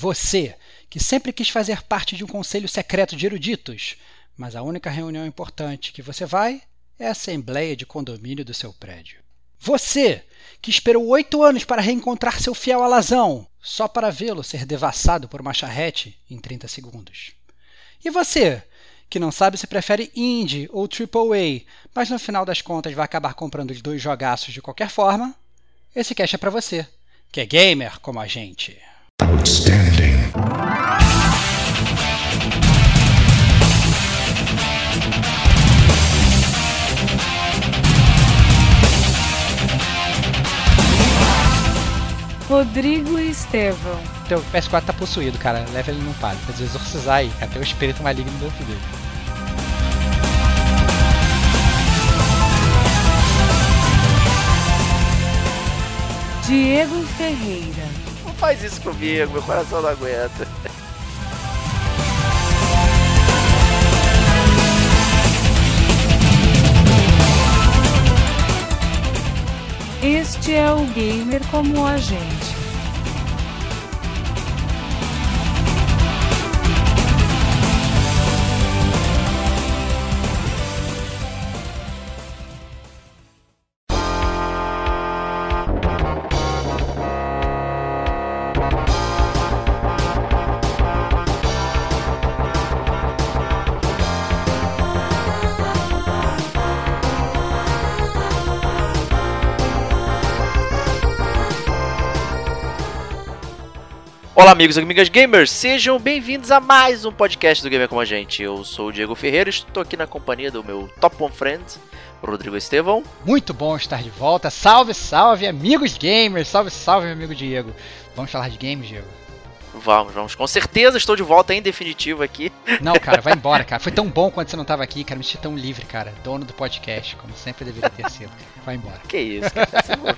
Você, que sempre quis fazer parte de um conselho secreto de eruditos, mas a única reunião importante que você vai é a assembleia de condomínio do seu prédio. Você, que esperou oito anos para reencontrar seu fiel alazão, só para vê-lo ser devassado por uma charrete em 30 segundos. E você, que não sabe se prefere indie ou AAA, mas no final das contas vai acabar comprando os dois jogaços de qualquer forma, esse cast é para você, que é gamer como a gente. Outstanding. Rodrigo e Estevão. Teu PS4 tá possuído, cara. Leva ele no padre. Precisa exorcizar aí. Tem o espírito maligno dentro dele. Diego Ferreira. Faz isso comigo, meu coração não aguenta. Este é o gamer como a gente. Olá, amigos e amigas gamers, sejam bem-vindos a mais um podcast do Gamer Como a Gente. Eu sou o Diego Ferreira, estou aqui na companhia do meu top one friend, Rodrigo Estevão. Muito bom estar de volta. Salve, salve, amigos gamers. Salve, salve, meu amigo Diego. Vamos falar de games, Diego? Vamos, vamos. Com certeza estou de volta em definitivo aqui. Não, cara, vai embora, cara. Foi tão bom quando você não estava aqui, cara. Me senti tão livre, cara. Dono do podcast, como sempre deveria ter sido. Vai embora. Que isso, cara.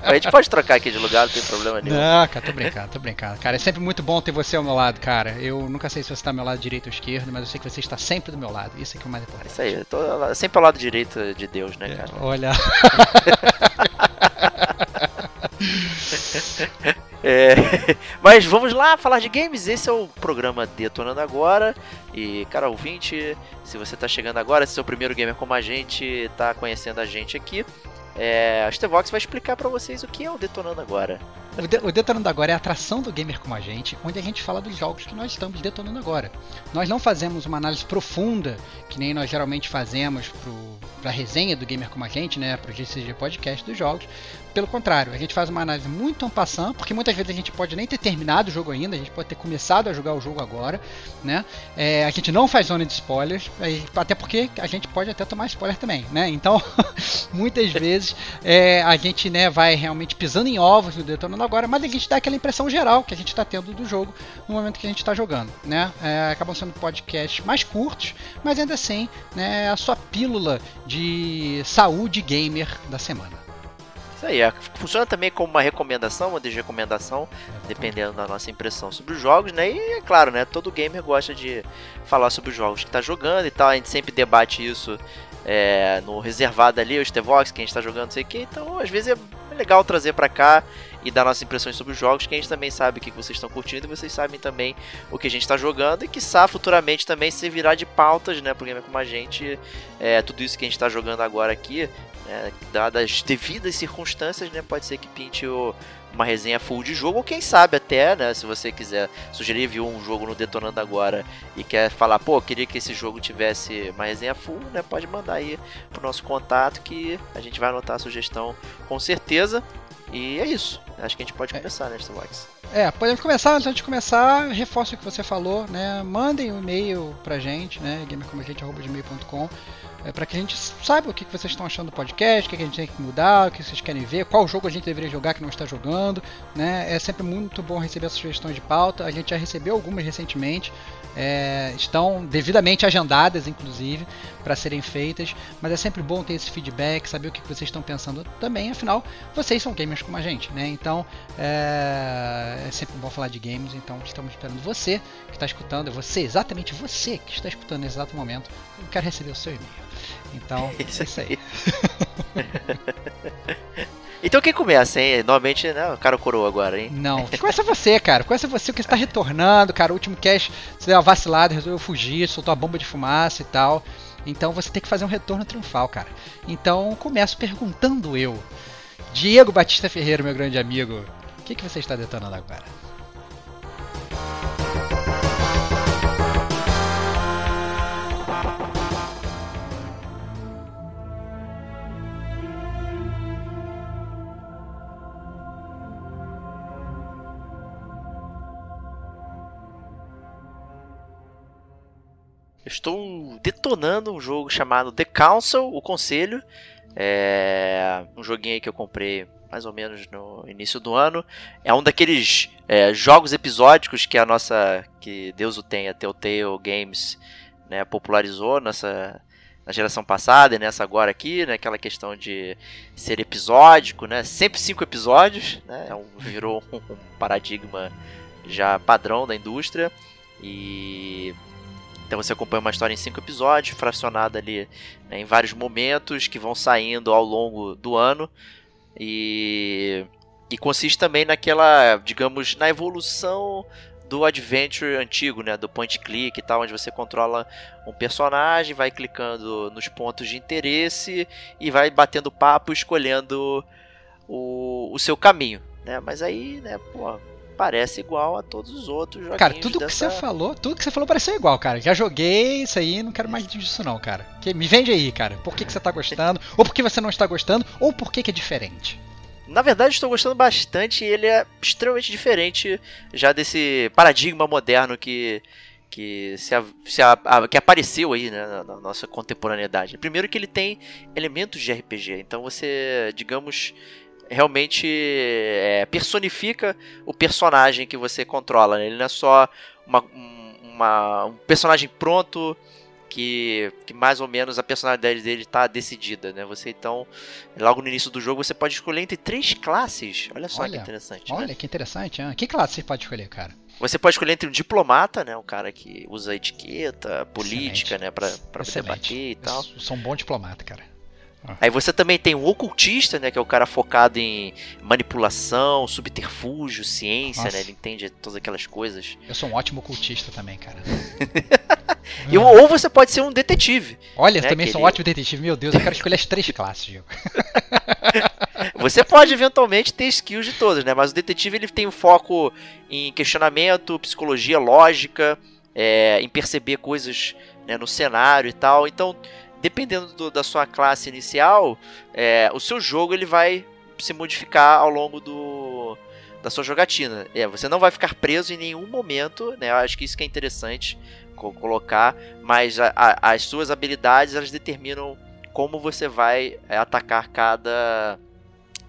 A gente pode trocar aqui de lugar, não tem problema nenhum. Não, cara, tô brincando, tô brincando. Cara, é sempre muito bom ter você ao meu lado, cara. Eu nunca sei se você está ao meu lado direito ou esquerdo, mas eu sei que você está sempre do meu lado. Isso é que é o mais importante. Isso aí, eu tô sempre ao lado direito de Deus, né, cara? É, olha. É, mas vamos lá falar de games. Esse é o programa Detonando Agora. E, cara, ouvinte, se você está chegando agora, se é o primeiro gamer como a gente, está conhecendo a gente aqui, é, a Stevox vai explicar para vocês o que é o Detonando Agora. O, de, o, Detonando Agora é a atração do gamer como a gente, onde a gente fala dos jogos que nós estamos detonando agora. Nós não fazemos uma análise profunda, que nem nós geralmente fazemos para a resenha do gamer como a gente, né, para o GCG Podcast dos jogos. Pelo contrário, a gente faz uma análise muito ampassant, porque muitas vezes a gente pode nem ter terminado o jogo ainda, a gente pode ter começado a jogar o jogo agora, né? É, a gente não faz zona de spoilers, até porque a gente pode até tomar spoiler também, né? Então, muitas vezes é, a gente né, vai realmente pisando em ovos no detonando agora, mas a gente dá aquela impressão geral que a gente está tendo do jogo no momento que a gente está jogando, né? É, acabam sendo podcasts mais curtos, mas ainda assim, né, a sua pílula de saúde gamer da semana. Isso aí, é, funciona também como uma recomendação, uma desrecomendação, dependendo da nossa impressão sobre os jogos, né? E é claro, né? Todo gamer gosta de falar sobre os jogos que está jogando e tal. A gente sempre debate isso é, no reservado ali, o Stevox, que a gente está jogando, não sei o que. Então, às vezes é legal trazer para cá e dar nossas impressões sobre os jogos, que a gente também sabe o que vocês estão curtindo e vocês sabem também o que a gente está jogando e que futuramente também se virar de pautas, né, pro gamer como a gente, é, tudo isso que a gente está jogando agora aqui, né, dadas as devidas circunstâncias, né, pode ser que pinte o, uma resenha full de jogo, ou quem sabe até, né, se você quiser sugerir, viu um jogo no Detonando agora e quer falar, pô, queria que esse jogo tivesse uma resenha full, né, pode mandar aí pro nosso contato que a gente vai anotar a sugestão com certeza. E é isso. Acho que a gente pode é. começar, né, Starbucks? É, podemos começar. Antes de começar, reforço o que você falou, né? Mandem um e-mail pra gente, né? gamercomagente.gmail.com é, para que a gente saiba o que, vocês estão achando do podcast, o que, a gente tem que mudar, o que vocês querem ver, qual jogo a gente deveria jogar que não está jogando. Né? É sempre muito bom receber essas sugestões de pauta. A gente já recebeu algumas recentemente, é, estão devidamente agendadas, inclusive, para serem feitas. Mas é sempre bom ter esse feedback, saber o que vocês estão pensando também. Afinal, vocês são gamers como a gente, né? Então é, é sempre bom falar de games. Então estamos esperando você que está escutando, é você, exatamente você que está escutando nesse exato momento. Eu quero receber o seu e-mail. Então, é isso aí. Então quem começa, hein? Normalmente, né? O cara coroa agora, hein? Não, começa você, cara. Começa você, porque você tá retornando, cara. O último cast, você deu uma vacilada, resolveu fugir, soltou a bomba de fumaça e tal. Então você tem que fazer um retorno triunfal, cara. Então começo perguntando eu. Diego Batista Ferreira, meu grande amigo, o que, que você está detonando agora? Estou detonando um jogo chamado The Council, o Conselho. É um joguinho aí que eu comprei mais ou menos no início do ano. É um daqueles é, jogos episódicos que a nossa, que Deus o tenha, Telltale Games, né, popularizou nessa na geração passada e nessa agora aqui, né, aquela questão de ser episódico, né, sempre cinco episódios, né, é virou um paradigma já padrão da indústria e então você acompanha uma história em cinco episódios, fracionada ali né, em vários momentos que vão saindo ao longo do ano. E, e consiste também naquela, digamos, na evolução do adventure antigo, né, do point click e tal, onde você controla um personagem, vai clicando nos pontos de interesse e vai batendo papo, escolhendo o, o seu caminho, né? Mas aí, né, pô, parece igual a todos os outros joguinhos Cara, tudo dessa... que você falou, tudo que você falou pareceu igual, cara. Já joguei isso aí, não quero mais disso não, cara. Que, me vende aí, cara. Por que, que você tá gostando? Ou por que você não está gostando? Ou por que, que é diferente? Na verdade, estou gostando bastante e ele é extremamente diferente já desse paradigma moderno que que se, se que apareceu aí né, na, na, nossa contemporaneidade. Primeiro que ele tem elementos de RPG, então você, digamos, realmente é, personifica o personagem que você controla. Né? Ele não é só uma, uma, um personagem pronto que, que mais ou menos a personalidade dele está decidida, né? Você então, logo no início do jogo, você pode escolher entre três classes. Olha só olha, que interessante. Olha né? que interessante. Hein? Que classe você pode escolher, cara? Você pode escolher entre um diplomata, né, um cara que usa etiqueta, política, Excelente. né, para para debater e tal. Eu sou um bom diplomata, cara. Aí você também tem um ocultista, né? Que é o cara focado em manipulação, subterfúgio, ciência, Nossa. né? Ele entende todas aquelas coisas. Eu sou um ótimo ocultista também, cara. e, ou você pode ser um detetive. Olha, né? também sou um ótimo detetive. Meu Deus, eu quero escolher as três classes, Diego. você pode eventualmente ter skills de todas, né? Mas o detetive ele tem um foco em questionamento, psicologia, lógica, é, em perceber coisas né, no cenário e tal. Então dependendo do, da sua classe inicial, é, o seu jogo ele vai se modificar ao longo do, da sua jogatina. É, você não vai ficar preso em nenhum momento, né? Eu acho que isso que é interessante colocar, mas a, a, as suas habilidades elas determinam como você vai é, atacar cada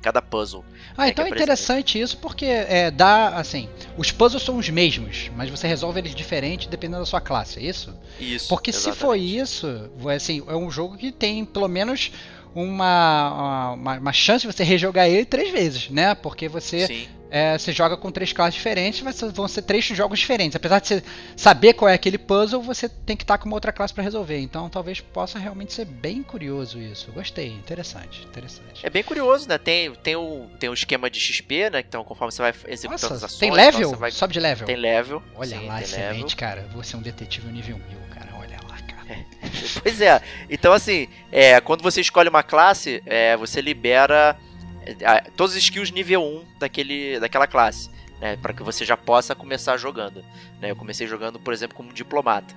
cada puzzle. Ah, então é interessante isso porque é, dá, assim, os puzzles são os mesmos, mas você resolve eles diferente dependendo da sua classe, é isso? Isso. Porque exatamente. se for isso, assim, é um jogo que tem pelo menos uma, uma, uma chance de você rejogar ele três vezes, né? Porque você Sim é, você joga com três classes diferentes, mas vão ser três jogos diferentes. Apesar de você saber qual é aquele puzzle, você tem que estar com uma outra classe para resolver. Então talvez possa realmente ser bem curioso isso. Gostei, interessante, interessante. É bem curioso, né? Tem, tem, o, tem o esquema de XP, né? Então conforme você vai executando Nossa, as ações... Tem level? Então vai... Sobe de level? Tem level. Olha sim, lá, excelente, level. cara. Você é um detetive nível 1000, cara. Olha lá, cara. É. pois é. Então assim, é, quando você escolhe uma classe, é, você libera todos os skills nível 1 daquele, daquela classe, né, para que você já possa começar jogando. Né? Eu comecei jogando, por exemplo, como diplomata.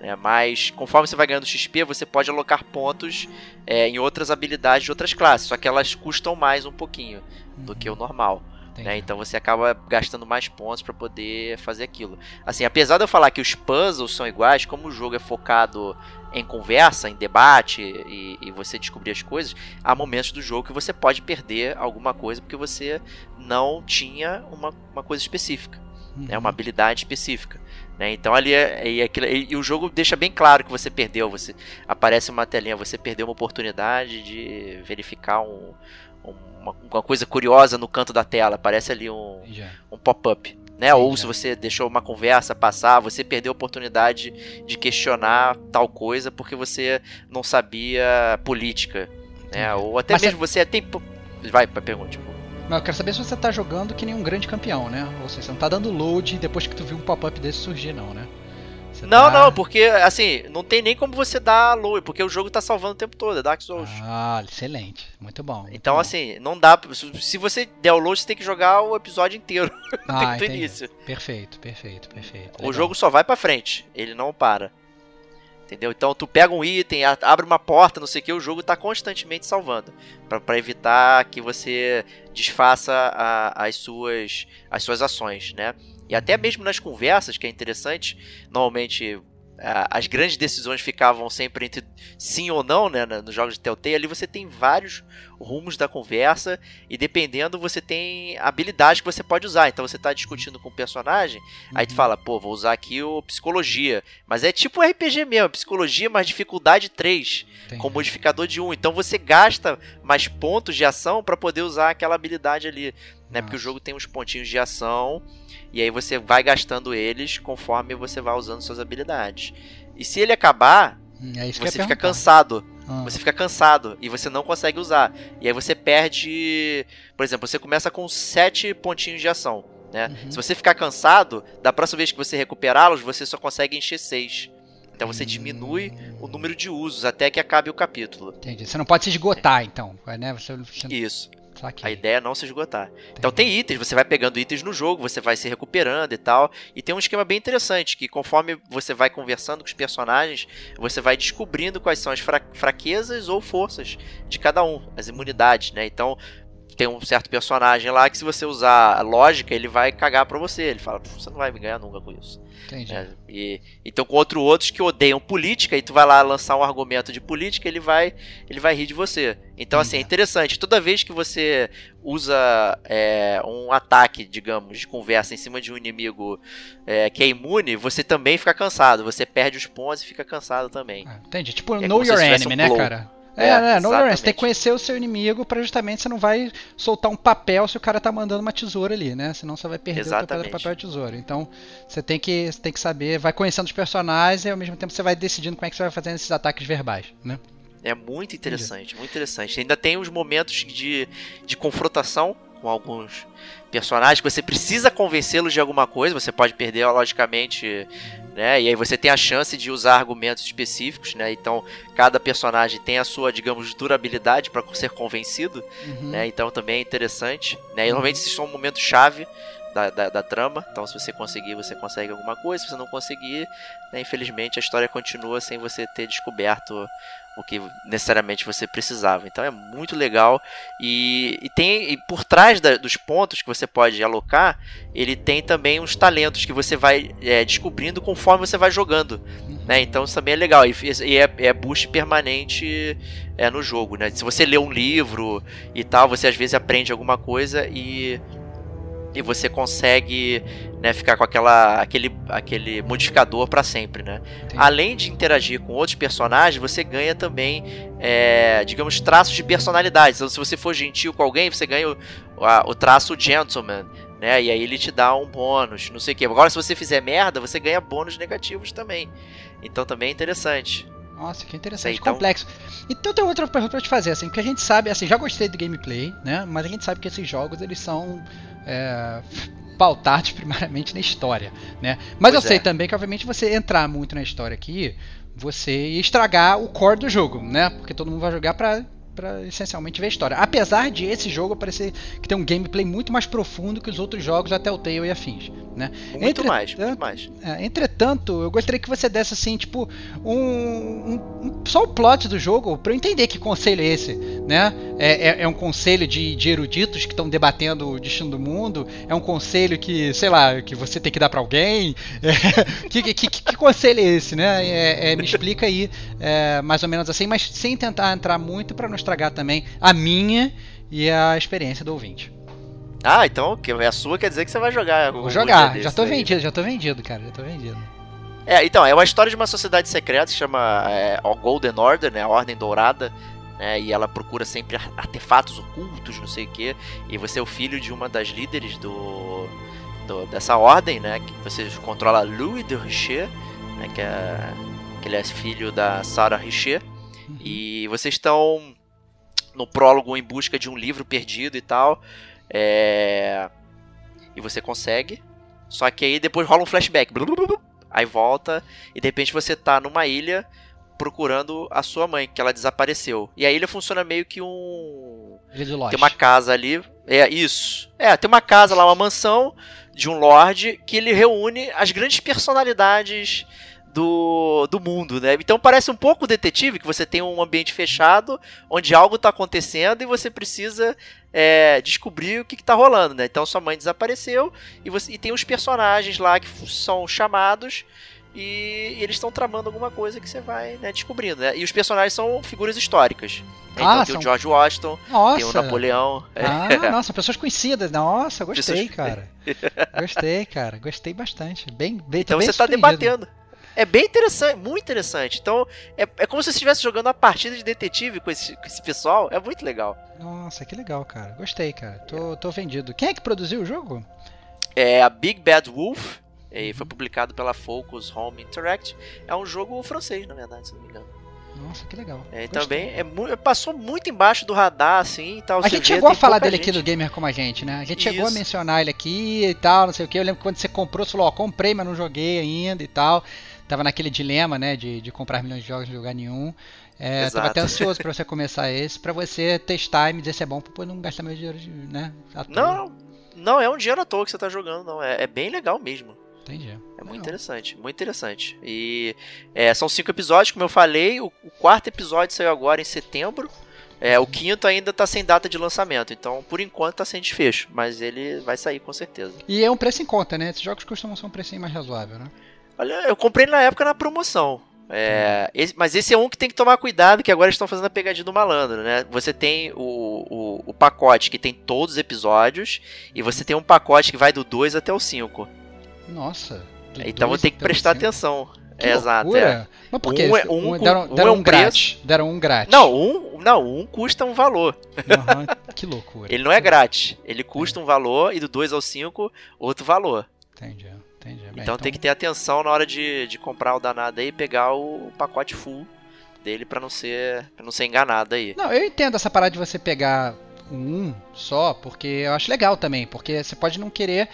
Né? Mas conforme você vai ganhando XP, você pode alocar pontos é, em outras habilidades de outras classes, só que elas custam mais um pouquinho do que o normal. Né? Então você acaba gastando mais pontos para poder fazer aquilo. Assim, apesar de eu falar que os puzzles são iguais, como o jogo é focado em conversa, em debate e, e, você descobrir as coisas, há momentos do jogo que você pode perder alguma coisa porque você não tinha uma, uma coisa específica, uhum. né, uma uhum. habilidade específica. Né? Então ali é, e, aquilo, e, o jogo deixa bem claro que você perdeu. Você aparece uma telinha, você perdeu uma oportunidade de verificar um, uma, uma coisa curiosa no canto da tela. Aparece ali um, um pop-up né? Ou se você deixou uma conversa passar, você perdeu a oportunidade de questionar tal coisa porque você não sabia política, né? Ou até Mas mesmo você tem Vai pra pergunta. Tipo. Eu quero saber se você tá jogando que nem um grande campeão, né? Ou seja, você não tá dando load depois que tu viu um pop-up desse surgir, não, né? Você Não, tá- não, porque assim, não tem nem como você dar load, porque o jogo tá salvando o tempo todo, é Dark Souls. Ah, excelente. Muito bom. muito Então, bom. assim, não dá. se- você der o load, você tem que jogar o episódio inteiro, ah, do início. Perfeito, perfeito, perfeito. O Legal. jogo só vai pra frente, ele não para. Entendeu? Então tu pega um item, abre uma porta, não sei o que, o jogo tá constantemente salvando. Pra, pra evitar que você desfaça a- as, suas, as suas ações, né? E até mesmo nas conversas, que é interessante, normalmente as grandes decisões ficavam sempre entre sim ou não, né? Nos jogos de Telltale, ali você tem vários rumos da conversa e dependendo você tem habilidades que você pode usar. Então você tá discutindo com o personagem, Aí tu Uhum. fala, pô, vou usar aqui o psicologia. Mas é tipo um RPG mesmo, psicologia mais dificuldade 3, Entendi. com modificador de 1. Então você gasta mais pontos de ação pra poder usar aquela habilidade ali, né? Porque o Nossa. jogo tem uns pontinhos de ação e aí você vai gastando eles conforme você vai usando suas habilidades. E se ele acabar, Hum, é ia você fica perguntar. cansado. Ah, Você fica cansado e você não consegue usar. E aí você perde. Por exemplo, você começa com 7 pontinhos de ação. Né? Uhum. Se você ficar cansado, da próxima vez que você recuperá-los, você só consegue encher 6. Então você diminui o número de usos até que acabe o capítulo. Entendi. Você não pode se esgotar, então. né? Você, você... Isso. Saquei. A ideia é não se esgotar. Então Entendi. tem itens, você vai pegando itens no jogo, você vai se recuperando e tal. E tem um esquema bem interessante, que conforme você vai conversando com os personagens, você vai descobrindo quais são as fra- fraquezas ou forças de cada um, as imunidades, né? Então tem um certo personagem lá que se você usar a lógica, ele vai cagar pra você. Ele fala, "Pô, você não vai me ganhar nunca com isso. Entendi. né? E, então com outro, outros que odeiam política, e tu vai lá lançar um argumento de política, ele vai, ele vai rir de você. Então assim, é Uhum. interessante, toda vez que você usa é, um ataque, digamos, de conversa em cima de um inimigo é, que é imune, você também fica cansado, você perde os pontos e fica cansado também. Ah, entendi. Tipo, É know your enemy, um né, cara? É, É, né, your enemy. Você tem que conhecer o seu inimigo pra justamente você não vai soltar um papel se o cara tá mandando uma tesoura ali, né? Senão você vai perder o Exatamente. papel e tesoura. Então, você tem que, você tem que saber, vai conhecendo os personagens e ao mesmo tempo você vai decidindo como é que você vai fazendo esses ataques verbais, né? É muito interessante, muito interessante. Ainda tem os momentos de, de confrontação com alguns personagens que você precisa convencê-los de alguma coisa, você pode perder, logicamente, né? E aí você tem a chance de usar argumentos específicos, né? Então, cada personagem tem a sua, digamos, durabilidade para ser convencido, Uhum. né? Então também é interessante, né? E normalmente esses são momentos chave da, da, da trama. Então, se você conseguir, você consegue alguma coisa. Se você não conseguir, né, infelizmente a história continua sem você ter descoberto o que necessariamente você precisava. Então é muito legal. E, e tem e por trás da- dos pontos que você pode alocar, ele tem também uns talentos que você vai é, descobrindo conforme você vai jogando. Né? Então isso também é legal. E, e é, é boost permanente é, no jogo. Né? Se você lê um livro e tal, você às vezes aprende alguma coisa e. E você consegue né, ficar com aquela, aquele, aquele modificador para sempre, né? Entendi. Além de interagir com outros personagens, você ganha também, é, digamos, traços de personalidade. Então, se você for gentil com alguém, você ganha o, a- o traço gentleman, né? E aí ele te dá um bônus, não sei o que. Agora, se você fizer merda, você ganha bônus negativos também. Então também é interessante. Nossa, que interessante, então- complexo. Então tem outra pergunta pra te fazer, assim, porque a gente sabe, assim, já gostei do gameplay, né? Mas a gente sabe que esses jogos eles são é, pautados primariamente na história, né? Mas Pois eu sei é. também que obviamente você entrar muito na história aqui, você ia estragar o core do jogo, né? Porque todo mundo vai jogar pra para essencialmente ver a história. Apesar de esse jogo parecer que tem um gameplay muito mais profundo que os outros jogos da Telltale e afins, né? Muito mais, muito mais. É, entretanto, eu gostaria que você desse assim, tipo, um, um- um- só o plot do jogo pra eu entender que conselho é esse, né? É, é- é um conselho de, de eruditos que estão debatendo o destino do mundo? É um conselho que, sei lá, que você tem que dar pra alguém? É, que, que, que- que conselho é esse, né? É, é, me explica aí, é, mais ou menos assim, mas sem tentar entrar muito pra não estragar também a minha e a experiência do ouvinte. Ah, então que é a sua quer dizer que você vai jogar. Vou jogar, já tô aí. vendido, já tô vendido, cara, já tô vendido. É, então, é uma história de uma sociedade secreta que se chama é, Golden Order, né? A Ordem Dourada. Né, e ela procura sempre ar- artefatos ocultos, não sei o que. E você é o filho de uma das líderes do, do- dessa ordem, né? Que você controla Louis de Richer, né, que, é, que ele é filho da Sarah Richer. Uhum. E vocês estão no prólogo em busca de um livro perdido e tal. É... E você consegue. Só que aí depois rola um flashback. Aí volta e de repente você tá numa ilha procurando a sua mãe, que ela desapareceu. E a ilha funciona meio que um. Tem uma casa ali. É, isso. É, tem uma casa lá, uma mansão de um lord que ele reúne as grandes personalidades do, do mundo, né? Então parece um pouco detetive, que você tem um ambiente fechado, onde algo está acontecendo e você precisa é, descobrir o que, está rolando, né? Então sua mãe desapareceu e, você, e tem os personagens lá que são chamados e, eles estão tramando alguma coisa que você vai né, descobrindo, né? E os personagens são figuras históricas. Então Ah, tem são- o George Washington, Nossa. tem o Napoleão. Ah, nossa, pessoas conhecidas. Nossa, gostei, Pessoas- cara. Gostei, cara. Gostei bastante. Bem, bem Então você tá surpreendido. debatendo. É bem interessante, muito interessante. Então, é, é como se você estivesse jogando uma partida de detetive com esse, com esse pessoal. É muito legal. Nossa, que legal, cara. Gostei, cara. Tô, tô vendido. Quem é que produziu o jogo? É a Big Bad Wolf. E foi publicado pela Focus Home Interact. É um jogo francês, na verdade, se não me engano. Nossa, que legal. É, também é mu- passou muito embaixo do radar, assim e tal. A gente vê, chegou a falar dele aqui gente. do Gamer Como a Gente, né? A gente chegou a Isso. mencionar ele aqui e tal, não sei o que. Eu lembro que quando você comprou, você falou, ó, comprei, mas não joguei ainda e tal. Tava naquele dilema, né, de, de comprar milhões de jogos e não jogar nenhum. É, tava Exato. até ansioso pra você começar esse, pra você testar e me dizer se é bom, depois não gastar meu dinheiro, de, né? Não, não, é um dinheiro à toa que você tá jogando, não. É, é bem legal mesmo. Entendi. É muito interessante, muito interessante. E é, são cinco episódios, como eu falei. O, o quarto episódio saiu agora em setembro. É, o quinto ainda tá sem data de lançamento, então por enquanto tá sem desfecho, mas ele vai sair com certeza. E é um preço em conta, né? Esses jogos costumam ser um precinho mais razoável, né? Olha, eu comprei na época na promoção. É, esse- mas esse é um que tem que tomar cuidado, que agora estão fazendo a pegadinha do malandro, né? Você tem o, o, o pacote que tem todos os episódios, e você tem um pacote que vai do 2 até o 5. Nossa. Então vou ter que prestar atenção. Que É, exato. é. Mas por quê? Um é- um deram um deram é um, um grátis. Deram um grátis. Não, um, não, um custa um valor. Aham, que loucura. Ele não é grátis. Ele custa um valor e do 2 ao 5, outro valor. Entendi, entendi. Bem, Então, tem que ter atenção na hora de, de comprar o danado aí e pegar o pacote full dele pra não ser para não ser enganado aí. Não, eu entendo essa parada de você pegar um só, porque eu acho legal também, porque você pode não querer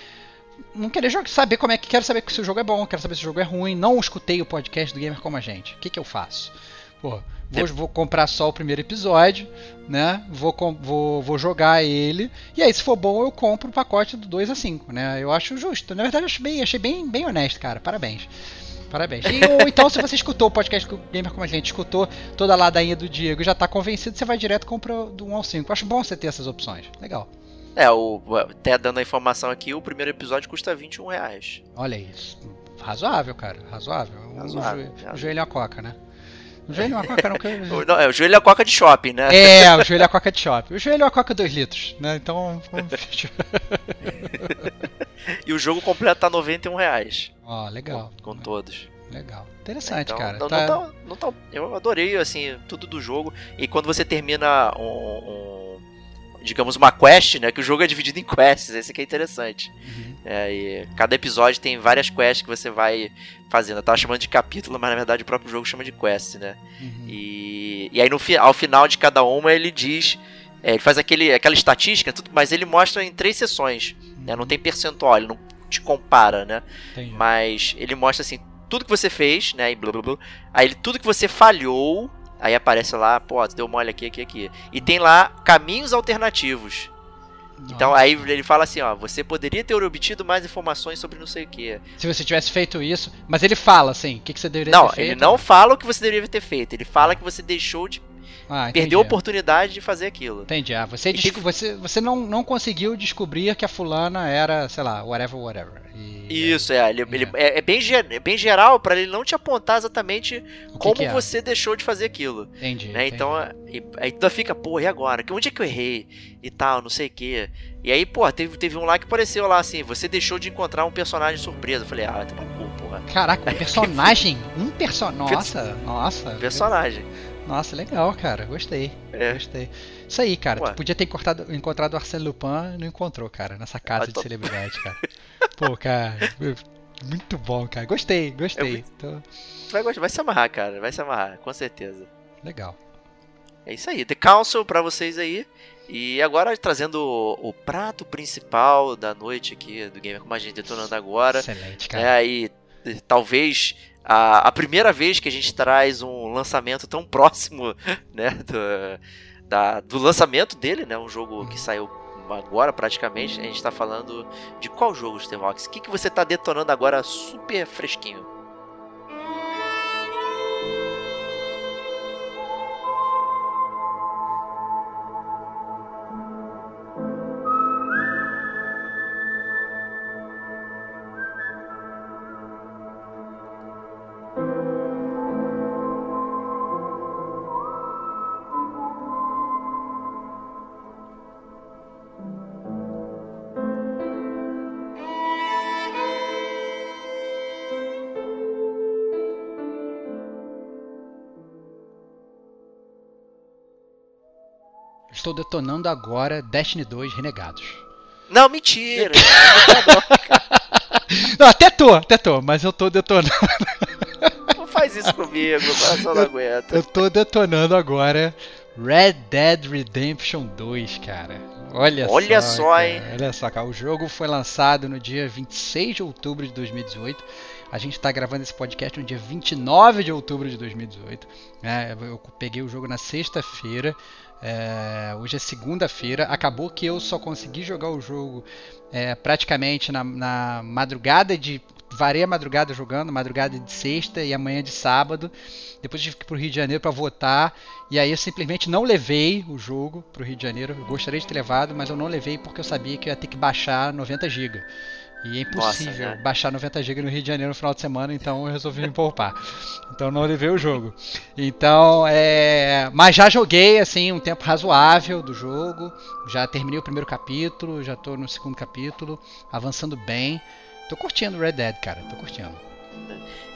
não querer jogar, saber como é que quero saber se o jogo é bom, quero saber se o jogo é ruim, não escutei o podcast do Gamer como a gente. O que que eu faço? Pô, vou, vou comprar só o primeiro episódio, né? Vou, vou, vou jogar ele, e aí se for bom eu compro o pacote do 2 a 5, né? Eu acho justo. Na verdade, eu acho bem, achei bem, bem honesto, cara. Parabéns. Parabéns. E, ou então, se você escutou o podcast do Gamer como a gente, escutou toda a ladainha do Diego e já tá convencido, você vai direto e compra do 1 ao 5. Eu acho bom você ter essas opções. Legal. É, o, até dando a informação aqui, o primeiro episódio custa 21 reais. Olha isso. Razoável, cara. Razoável. Um Razoável, joelho- razoável. um joelho e uma coca, né? Um joelho e uma coca não. que- O, não, é, o joelho é a coca de shopping, né? É, o joelho e a coca de shopping. O joelho e a coca 2 litros, né? Então. E o jogo completo tá 91 reais. Ó, legal. Com, com todos. Legal. Interessante, Então, cara. Não, Tá- não tá- não tá- eu adorei, assim, tudo do jogo. E quando você termina um, um- digamos, uma quest, né? Que o jogo é dividido em quests, esse que é interessante. Uhum. É, e cada episódio tem várias quests que você vai fazendo. Eu tava chamando de capítulo, mas na verdade o próprio jogo chama de quest, né? Uhum. E, e aí no, ao final de cada uma ele diz. é, ele faz aquele, aquela estatística, tudo, mas ele mostra em três sessões. Né? Não tem percentual, ele não te compara, né? Entendi. Mas ele mostra assim, tudo que você fez, né? E blá blá blá. Aí ele- tudo que você falhou, aí aparece lá, pô, tu deu mole aqui, aqui, aqui. E tem lá caminhos alternativos. Então Nossa. aí ele fala assim, ó, você poderia ter obtido mais informações sobre não sei o que. Se você tivesse feito isso. Mas ele fala assim: o que, que você deveria Não, ter feito. ele não fala o que você deveria ter feito. Ele fala que você deixou de Ah, perdeu a oportunidade de fazer aquilo. Entendi. Ah, você, E tem- você, você não, não conseguiu descobrir que a fulana era, sei lá, whatever, whatever. E- Isso, é. Ele, ele- é, é bem, ge- é bem geral pra ele não te apontar exatamente que como que é? você deixou de fazer aquilo. Entendi. né? entendi. Então, é- e- aí tu fica, pô, e agora? Que- Onde é que eu errei? E tal, não sei o quê. E aí, pô, teve, teve um lá que apareceu lá assim, você deixou de encontrar um personagem surpresa. Eu falei, ah, tá bom, porra. Caraca, um personagem? Um personagem. Nossa, nossa. Personagem. Nossa, legal, cara. Gostei. É. Gostei. Isso aí, cara. Ué. Tu podia ter encontrado, encontrado o Arsène Lupin e não encontrou, cara, nessa casa Ah, de tô- celebridade, cara. Pô, cara. Muito bom, cara. Gostei, gostei. muito- Tô- vai, vai se amarrar, cara. Vai se amarrar, com certeza. Legal. É isso aí, The Council pra vocês aí. E agora trazendo o, o prato principal da noite aqui do Gamer como a gente detonando agora. Excelente, cara. É, e talvez a, a primeira vez que a gente traz um lançamento tão próximo, né, do, da, do lançamento dele, né, um jogo que saiu agora praticamente, a gente tá falando de qual jogo, Stevox? O que, que você tá detonando agora super fresquinho? Estou detonando agora Destiny 2 Renegados. Não, mentira! Não, até tô, até tô, mas eu tô detonando. não faz isso comigo, coração não aguenta. Eu tô detonando agora Red Dead Redemption 2, cara. Olha, Olha só, só, hein? Olha só, cara. O jogo foi lançado no dia 26 de outubro de 2018. A gente tá gravando esse podcast no dia 29 de outubro de 2018. É, eu peguei o jogo na sexta-feira. É, hoje é segunda-feira. Acabou que eu só consegui jogar o jogo é, praticamente na, na madrugada de. Varei a madrugada jogando, madrugada de sexta e amanhã de sábado. Depois tive que ir pro Rio de Janeiro para votar. E aí eu simplesmente não levei o jogo pro Rio de Janeiro. Eu gostaria de ter levado, mas eu não levei porque eu sabia que eu ia ter que baixar 90 GB. E é impossível Nossa, né? baixar 90 GB no Rio de Janeiro no final de semana, então eu resolvi me poupar. Então não levei o jogo. Então, é. Mas já joguei, assim, um tempo razoável do jogo. Já terminei o primeiro capítulo, já tô no segundo capítulo, avançando bem. Tô curtindo Red Dead, cara, tô curtindo.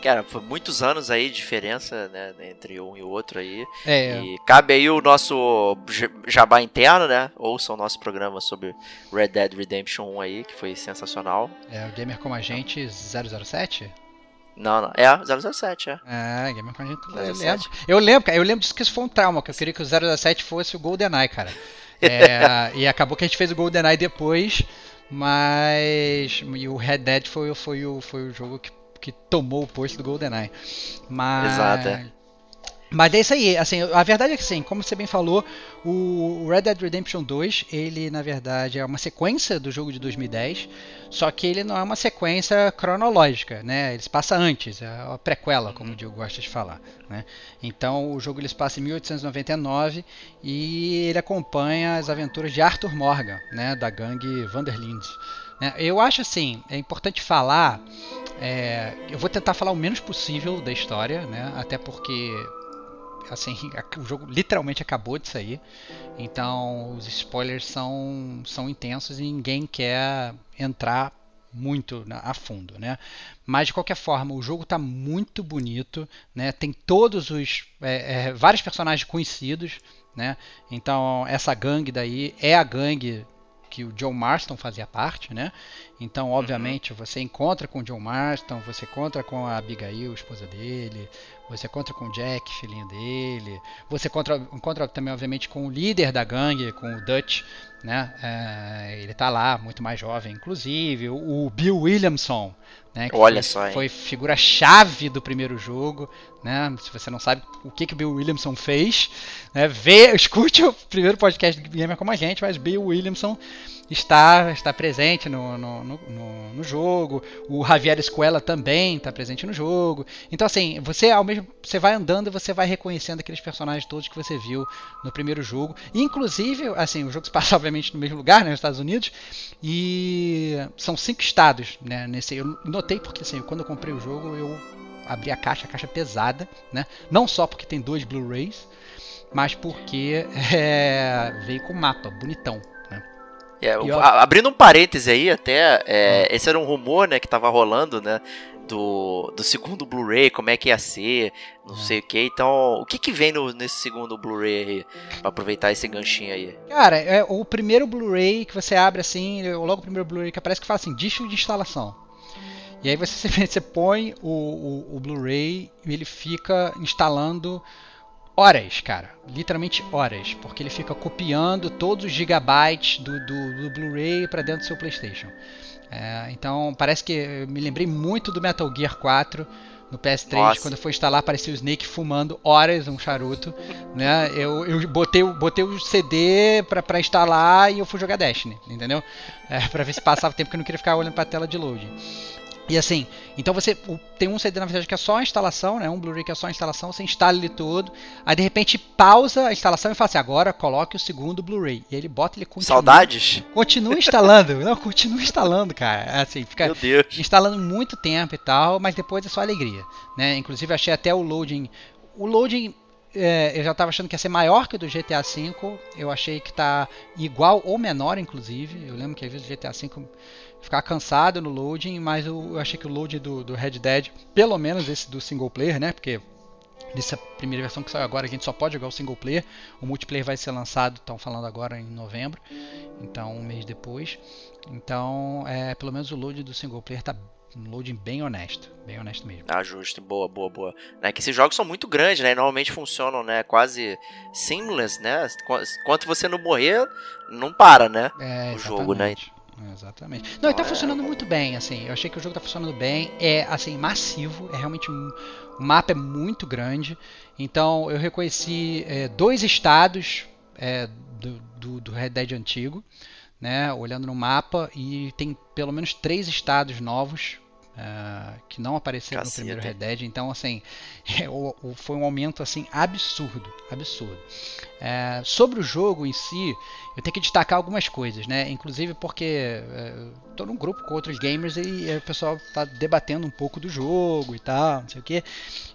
Cara, foi muitos anos aí de diferença, né, entre um e o outro aí. É, E cabe aí o nosso jabá interno, né? Ouça o nosso programa sobre Red Dead Redemption 1 aí, que foi sensacional. é o Gamer Como a Gente 007? Não, não. É, 007, é. É, Gamer Como a Gente. Eu 007. lembro, eu lembro, cara, eu lembro disso que isso foi um trauma, que eu queria que o 007 fosse o GoldenEye, cara. É, e acabou que a gente fez o GoldenEye depois, mas. E o Red Dead foi, foi, o, foi o jogo que, que tomou o posto do GoldenEye. Mas. Exato, é. Mas é isso aí, assim, a verdade é que sim, como você bem falou, o Red Dead Redemption 2, ele na verdade é uma sequência do jogo de 2010, só que ele não é uma sequência cronológica, né? Ele se passa antes, é uma prequela, como o Diego gosta de falar, né? Então o jogo ele se passa em 1899 e ele acompanha as aventuras de Arthur Morgan, né, da gangue Vanderlinde. né? Eu acho assim, é importante falar, é, eu vou tentar falar o menos possível da história, né? Até porque assim, o jogo literalmente acabou de sair. Então, os spoilers são, são intensos e ninguém quer entrar muito a fundo, né? Mas de qualquer forma, o jogo está muito bonito, né? Tem todos os é, é, vários personagens conhecidos, né? Então essa gangue daí é a gangue que o John Marston fazia parte, né? Então, obviamente, você encontra com o John Marston, você encontra com a Abigail, esposa dele, você encontra com o Jack, filhinho dele, você encontra, encontra também, obviamente, com o líder da gangue, com o Dutch, né? É, ele tá lá, muito mais jovem, inclusive, o, o Bill Williamson, né? que Olha foi, só, hein? foi figura-chave do primeiro jogo, né? Se você não sabe o que, que o Bill Williamson fez, né? Vê, escute o primeiro podcast do Gamer como a gente, mas Bill Williamson está, está presente no, no, no, no- no jogo. O Javier Escuela também está presente no jogo. Então, assim, você ao mesmo você vai andando e você vai reconhecendo aqueles personagens todos que você viu no primeiro jogo. Inclusive, assim, o jogo se passa obviamente no mesmo lugar, né, nos Estados Unidos, e são cinco estados, né? Nesse, eu notei porque assim, quando eu comprei o jogo, eu abri a caixa, a caixa pesada, né? Não só porque tem dois Blu-rays, mas porque é, veio com mapa bonitão? É, o- ó- a- abrindo um parêntese aí, até, é, esse era um rumor, né, que tava rolando, né, do, do segundo Blu-ray, como é que ia ser, não É. sei o que. Então, o que que vem no- nesse segundo Blu-ray aí, pra aproveitar esse ganchinho aí? Cara, é o primeiro Blu-ray que você abre assim, logo o primeiro Blu-ray que aparece que fala assim, disco de instalação. E aí você, você põe o, o, o Blu-ray e ele fica instalando horas, cara. Literalmente horas. Porque ele fica copiando todos os gigabytes do, do, do Blu-ray para dentro do seu PlayStation. É, então parece que eu me lembrei muito do Metal Gear 4 no PS3, Nossa. quando fui instalar, apareceu o Snake fumando horas um charuto. Né? Eu, eu botei, o- botei o CD pra, pra instalar e eu fui jogar Destiny, entendeu? É, pra ver se passava tempo que eu não queria ficar olhando pra tela de loading. E assim, então você tem um CD na verdade que é só a instalação, né? Um Blu-ray que é só a instalação, você instala ele todo, aí de repente pausa a instalação e fala assim, agora coloque o segundo Blu-ray. E ele bota ele continua, Saudades? continua instalando, não, continua instalando, cara. Assim, fica Meu Deus. instalando muito tempo e tal, mas depois é só alegria, né? Inclusive achei até o loading, o loading é, eu já estava achando que ia ser maior que o do GTA V, eu achei que tá igual ou menor, inclusive. Eu lembro que às vezes o GTA V ficava cansado no loading, mas eu, achei que o loading do, do Red Dead, pelo menos esse do single player, né? Porque nessa primeira versão que saiu agora a gente só pode jogar o single player, o multiplayer vai ser lançado, estão falando agora em novembro, então um mês depois. Então, é, pelo menos o load do single player tá um loading bem honesto, bem honesto mesmo. Ah, justo, boa, boa, boa. Né, que esses jogos são muito grandes, né? e Normalmente funcionam, né? Quase seamless, né? Qu- Enquanto você não morrer, não para, né? É, o jogo, né? Exatamente. Não, e tá funcionando muito bem, assim. Eu achei que o jogo tá funcionando bem. É, assim, massivo. É realmente um. O mapa é muito grande. Então, eu reconheci é, dois estados é, do, do, do Red Dead antigo, né? Olhando no mapa. E tem pelo menos três estados novos. É, que não apareceram Caceta, no primeiro? Red Dead, então assim é, o- o- foi um aumento assim absurdo, absurdo. É, sobre o jogo em si, eu tenho que destacar algumas coisas, né? Inclusive porque eu tô num grupo com outros gamers e é, o pessoal tá debatendo um pouco do jogo e tal, não sei o que.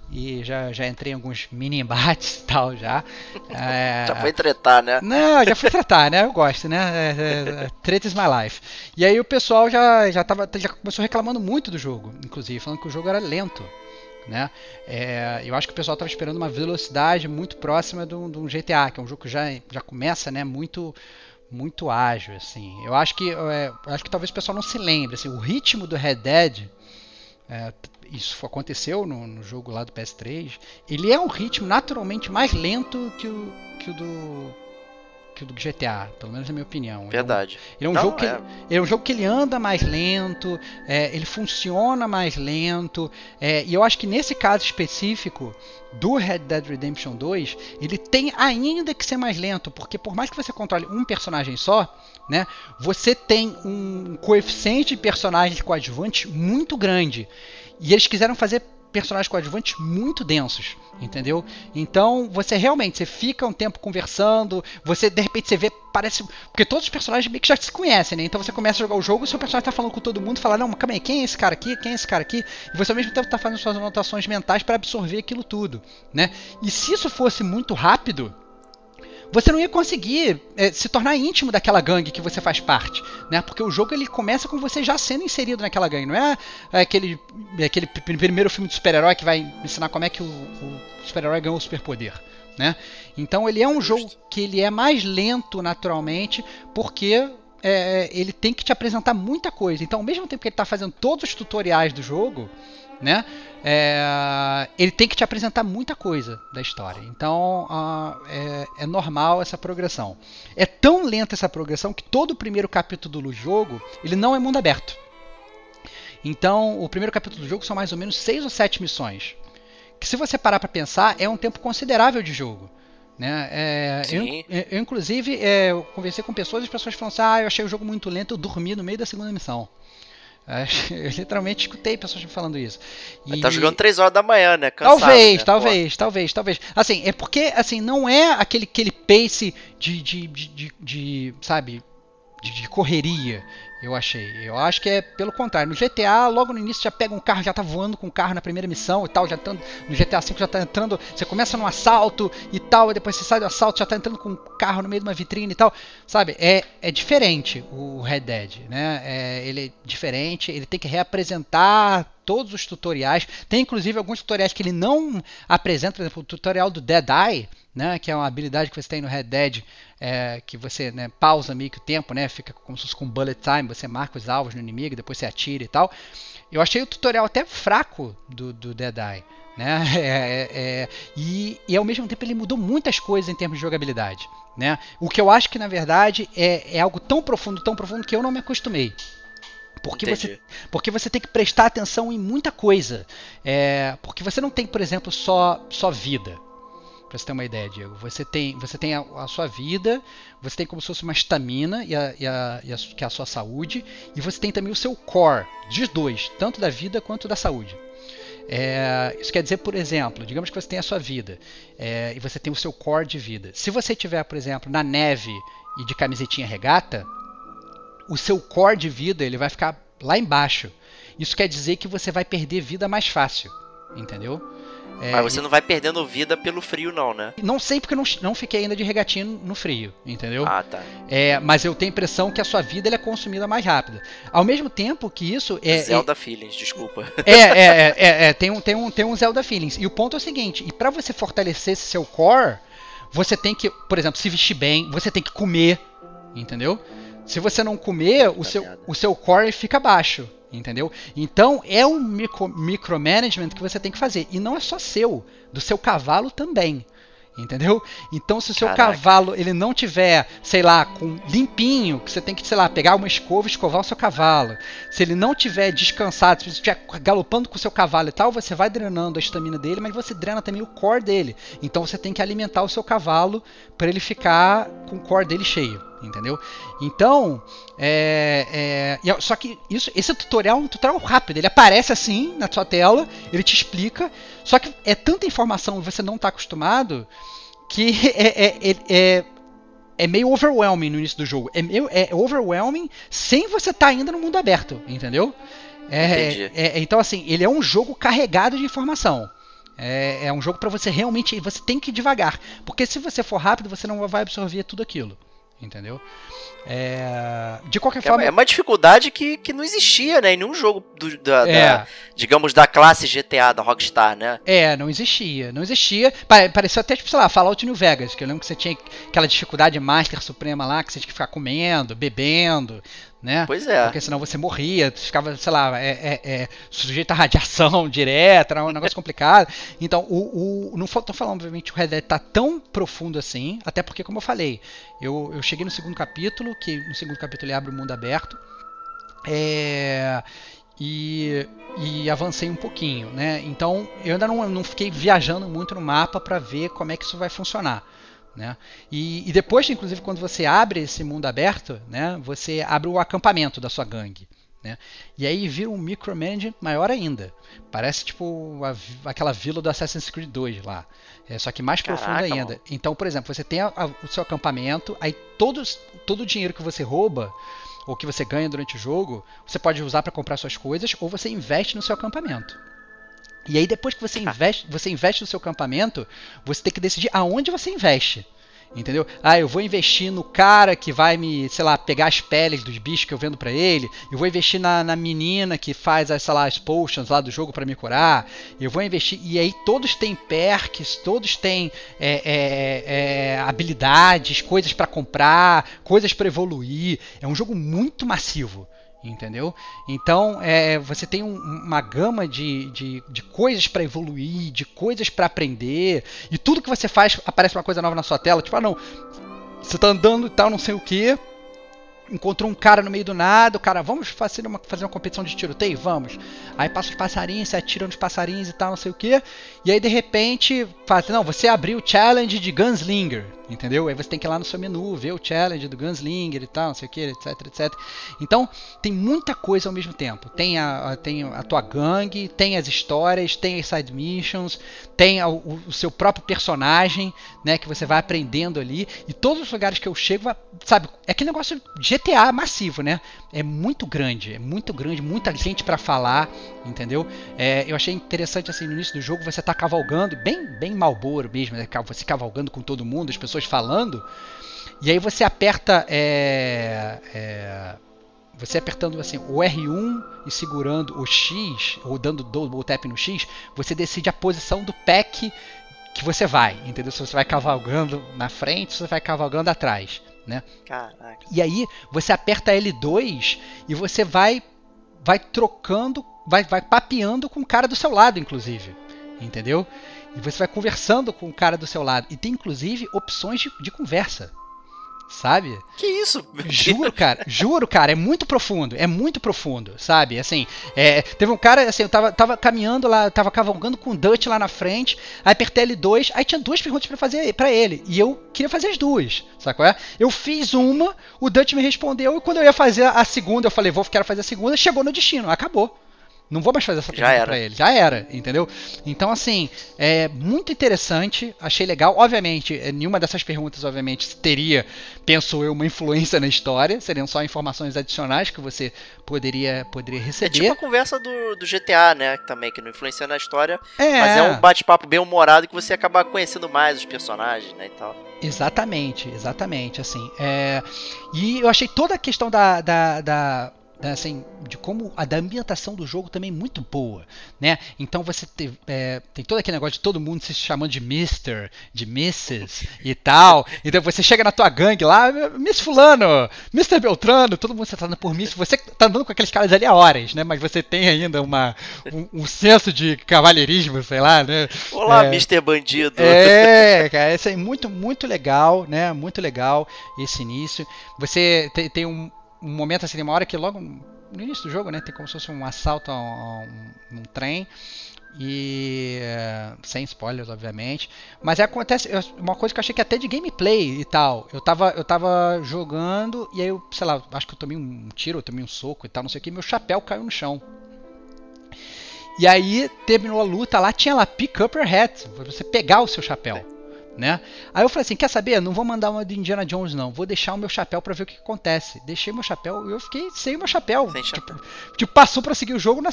E já, já entrei em alguns mini embates e tal já. É, Já foi tretar, né? não, já fui tratar, né? Eu gosto, né? É, é, é, Treta is my life. E aí o pessoal já, já, tava, já começou reclamando muito do jogo, inclusive, falando que o jogo era lento. Né? É, eu acho que o pessoal estava esperando uma velocidade muito próxima de um, de um GTA, que é um jogo que já, já começa né, muito muito ágil. Assim. Eu acho que é, acho que talvez o pessoal não se lembre. Assim, o ritmo do Red Dead, é, isso aconteceu no, no jogo lá do PS3, ele é um ritmo naturalmente mais lento que o, que o do que o do GTA, pelo menos na minha opinião. Ele é um- Verdade. Ele é um, Não, jogo que é. ele, ele é um jogo que ele anda mais lento, é, ele funciona mais lento, é, e eu acho que nesse caso específico do Red Dead Redemption 2, ele tem ainda que ser mais lento, porque por mais que você controle um personagem só, né, você tem um coeficiente de personagens coadjuvantes muito grande. E eles quiseram fazer personagens coadjuvantes muito densos, entendeu? Então você realmente você fica um tempo conversando, você de repente você vê parece porque todos os personagens meio que já se conhecem, né? Então você começa a jogar o jogo, e seu personagem tá falando com todo mundo, fala não, calma aí, quem é esse cara aqui? Quem é esse cara aqui? E você ao mesmo tempo tá fazendo suas anotações mentais para absorver aquilo tudo, né? E se isso fosse muito rápido, você não ia conseguir é, se tornar íntimo daquela gangue que você faz parte, né? Porque o jogo ele começa com você já sendo inserido naquela gangue, não é é aquele, é aquele pr- primeiro filme de super-herói que vai ensinar como é que o, o super-herói ganhou o superpoder, né? Então ele é um jogo que ele é mais lento naturalmente, porque é, ele tem que te apresentar muita coisa. Então, ao mesmo tempo que ele está fazendo todos os tutoriais do jogo, né? é, ele tem que te apresentar muita coisa da história. Então ah, é, é normal essa progressão. É tão lenta essa progressão que todo o primeiro capítulo do jogo ele não é mundo aberto. Então o primeiro capítulo do jogo são mais ou menos seis ou sete missões. Que se você parar para pensar é um tempo considerável de jogo. Né? É, eu, eu, inclusive, é, eu conversei com pessoas e as pessoas falam assim: Ah, eu achei o jogo muito lento, eu dormi no meio da segunda missão. Eu literalmente escutei pessoas me falando isso. E- Tá jogando 3 horas da manhã, né? Cansado, talvez, né? talvez, talvez, talvez. Assim, é porque assim não é aquele aquele pace de, de, de, de- de, sabe, de, de correria. Eu achei. Eu acho que é pelo contrário. No GTA, logo no início já pega um carro, já tá voando com o carro na primeira missão e tal, já tá, no GTA V já tá entrando, você começa num assalto e tal, e depois você sai do assalto, já tá entrando com um carro no meio de uma vitrine e tal. Sabe? É, é diferente o Red Dead, né? É, ele é diferente, ele tem que reapresentar todos os tutoriais. Tem inclusive alguns tutoriais que ele não apresenta, por exemplo, o tutorial do Dead Eye, né, que é uma habilidade que você tem no Red Dead, é, que você né, pausa meio que o tempo, né, fica como se fosse com bullet time, você marca os alvos no inimigo, depois você atira e tal. Eu achei o tutorial até fraco do, do Dead Eye. Né? É, é, e, e, ao mesmo tempo ele mudou muitas coisas em termos de jogabilidade. Né? O que eu acho que na verdade é, é algo tão profundo, tão profundo que eu não me acostumei. Porque você, porque você tem que prestar atenção em muita coisa. É, porque você não tem, por exemplo, só, só vida. Pra você ter uma ideia, Diego. Você tem, você tem a, a sua vida, você tem como se fosse uma estamina, e a, e a, e a, que é a sua saúde, e você tem também o seu core, dos dois, tanto da vida quanto da saúde. É, isso quer dizer, por exemplo, digamos que você tem a sua vida é, e você tem o seu core de vida. Se você tiver, por exemplo, na neve e de camisetinha regata, o seu core de vida ele vai ficar lá embaixo. Isso quer dizer que você vai perder vida mais fácil, entendeu? É, Mas você não vai perdendo vida pelo frio, não, né? Não sei porque não, não fiquei ainda de regatinha no frio, entendeu? Ah, tá. É, mas eu tenho a impressão que a sua vida é consumida mais rápido. Ao mesmo tempo que isso é. Zelda é, Feelings, desculpa. É, é, é, é, tem, um, tem, um, tem um Zelda Feelings. E o ponto é o seguinte: e para você fortalecer esse seu core, você tem que, por exemplo, se vestir bem, você tem que comer, entendeu? Se você não comer, o seu, o seu core fica baixo. Entendeu? Então é um micro, micromanagement que você tem que fazer. E não é só seu, do seu cavalo também. Entendeu? Então, se o seu Caraca. cavalo ele não tiver, sei lá, com limpinho, que você tem que, sei lá, pegar uma escova e escovar o seu cavalo. Se ele não tiver descansado, se você estiver galopando com o seu cavalo e tal, você vai drenando a estamina dele, mas você drena também o core dele. Então você tem que alimentar o seu cavalo para ele ficar com o core dele cheio entendeu? Então, é, é, só que isso, esse tutorial é um tutorial rápido. Ele aparece assim na sua tela, ele te explica. Só que é tanta informação e você não está acostumado que é, é, é, é, é meio overwhelming no início do jogo. É, meio, é overwhelming sem você estar tá ainda no mundo aberto, entendeu? É, é, então, assim, ele é um jogo carregado de informação. É, é um jogo para você realmente. Você tem que ir devagar. Porque se você for rápido, você não vai absorver tudo aquilo entendeu? É... De qualquer é forma. É uma dificuldade que, que não existia, né? Em nenhum jogo, do, da, é. da, digamos, da classe GTA da Rockstar, né? É, não existia. Não existia. Pareceu até, tipo, sei lá, Fallout New Vegas, que eu lembro que você tinha aquela dificuldade Master Suprema lá, que você tinha que ficar comendo, bebendo, né? Pois é. Porque senão você morria, ficava, sei lá, é, é, é, sujeito a radiação direta, era um negócio complicado. Então, o, o, não estou falando, obviamente, o Red Dead tá tão profundo assim, até porque, como eu falei, eu, eu cheguei no segundo capítulo, que no segundo capítulo ele abre o mundo aberto, é, e, e avancei um pouquinho, né? Então, eu ainda não, não fiquei viajando muito no mapa para ver como é que isso vai funcionar. Né? E, e, depois, inclusive, quando você abre esse mundo aberto, né, você abre o acampamento da sua gangue. Né? E aí vira um micromanagement maior ainda. Parece tipo a, aquela vila do Assassin's Creed 2 lá. É, só que mais profundo ainda. Mano. Então, por exemplo, você tem a, a, o seu acampamento, aí todos, todo o dinheiro que você rouba ou que você ganha durante o jogo, você pode usar para comprar suas coisas ou você investe no seu acampamento. E aí depois que você investe, você investe no seu acampamento, você tem que decidir aonde você investe. Entendeu? Ah, eu vou investir no cara que vai me, sei lá, pegar as peles dos bichos que eu vendo para ele. Eu vou investir na, na menina que faz as, sei lá, as potions lá do jogo para me curar. Eu vou investir. E aí todos têm perks, todos têm é, é, é, habilidades, coisas para comprar, coisas para evoluir. É um jogo muito massivo entendeu? Então é, você tem um, uma gama de, de, de coisas para evoluir, de coisas para aprender, e tudo que você faz aparece uma coisa nova na sua tela, tipo, ah não, você tá andando e tal, não sei o que, encontrou um cara no meio do nada, o cara, vamos fazer uma, fazer uma competição de tiroteio? Vamos. Aí passa os passarinhos, você atira nos passarinhos e tal, não sei o que. E aí de repente, fala, não, você abriu o challenge de Gunslinger, entendeu? Aí você tem que ir lá no seu menu, ver o challenge do Gunslinger e tal, não sei o que, etc, etc. Então, tem muita coisa ao mesmo tempo. Tem a, a tem a tua gangue, tem as histórias, tem as side missions, tem a, o, o, seu próprio personagem, né, que você vai aprendendo ali. E todos os lugares que eu chego, sabe, é aquele negócio GTA massivo, né? É muito grande, é muito grande, muita gente para falar, entendeu? É, eu achei interessante assim no início do jogo você tá cavalgando, bem bem malboro mesmo, né? você cavalgando com todo mundo, as pessoas falando, e aí você aperta é, é, você apertando assim o R1 e segurando o X, ou dando double tap no X, você decide a posição do pack que você vai, entendeu? Se você vai cavalgando na frente, se você vai cavalgando atrás, né? Caraca. E aí você aperta L2 e você vai vai trocando, vai, vai papeando com o cara do seu lado, inclusive. Entendeu? E você vai conversando com o cara do seu lado. E tem inclusive opções de, de conversa sabe? Que isso? Juro, cara, juro, cara, é muito profundo, é muito profundo, sabe? Assim, é, teve um cara, assim, eu tava, tava caminhando lá, tava cavalgando com o Dutch lá na frente, aí apertei L2, aí tinha duas perguntas para fazer para ele, e eu queria fazer as duas, sabe qual é? Eu fiz uma, o Dutch me respondeu, e quando eu ia fazer a segunda, eu falei, vou, quero fazer a segunda, chegou no destino, acabou. Não vou mais fazer essa pergunta para ele. Já era, entendeu? Então, assim, é muito interessante, achei legal. Obviamente, é, nenhuma dessas perguntas, obviamente, teria, penso eu, uma influência na história. Seriam só informações adicionais que você poderia, poderia receber. É tipo a conversa do, do GTA, né? Também, que não influencia na história. É. Mas é um bate-papo bem humorado que você acaba conhecendo mais os personagens, né? E tal. Exatamente, exatamente, assim. É... E eu achei toda a questão da, da, da assim, de como a da ambientação do jogo também é muito boa, né? Então você te, é, tem todo aquele negócio de todo mundo se chamando de Mister, de Mrs. e tal. Então você chega na tua gangue lá, Miss Fulano, Mr. Beltrano, todo mundo se tratando por Miss. Você tá andando com aqueles caras ali há horas, né? Mas você tem ainda uma, um, um senso de cavalheirismo, sei lá, né? Olá, é, Mr. Bandido. É, cara, isso é muito, muito legal, né? Muito legal esse início. Você tem, tem um, um momento assim, uma hora que logo no início do jogo, né, tem como se fosse um assalto a um, um, trem e sem spoilers, obviamente. Mas acontece uma coisa que eu achei que até de gameplay e tal. Eu tava, eu tava jogando e aí eu, sei lá, acho que eu tomei um tiro, eu tomei um soco e tal, não sei o que, meu chapéu caiu no chão. E aí terminou a luta lá, tinha lá pick up your hat, você pegar o seu chapéu né? Aí eu falei assim, quer saber? Não vou mandar uma de Indiana Jones não, vou deixar o meu chapéu para ver o que acontece. Deixei meu chapéu e eu fiquei sem o meu chapéu. Sem tipo, chapéu. tipo, passou para seguir o jogo na,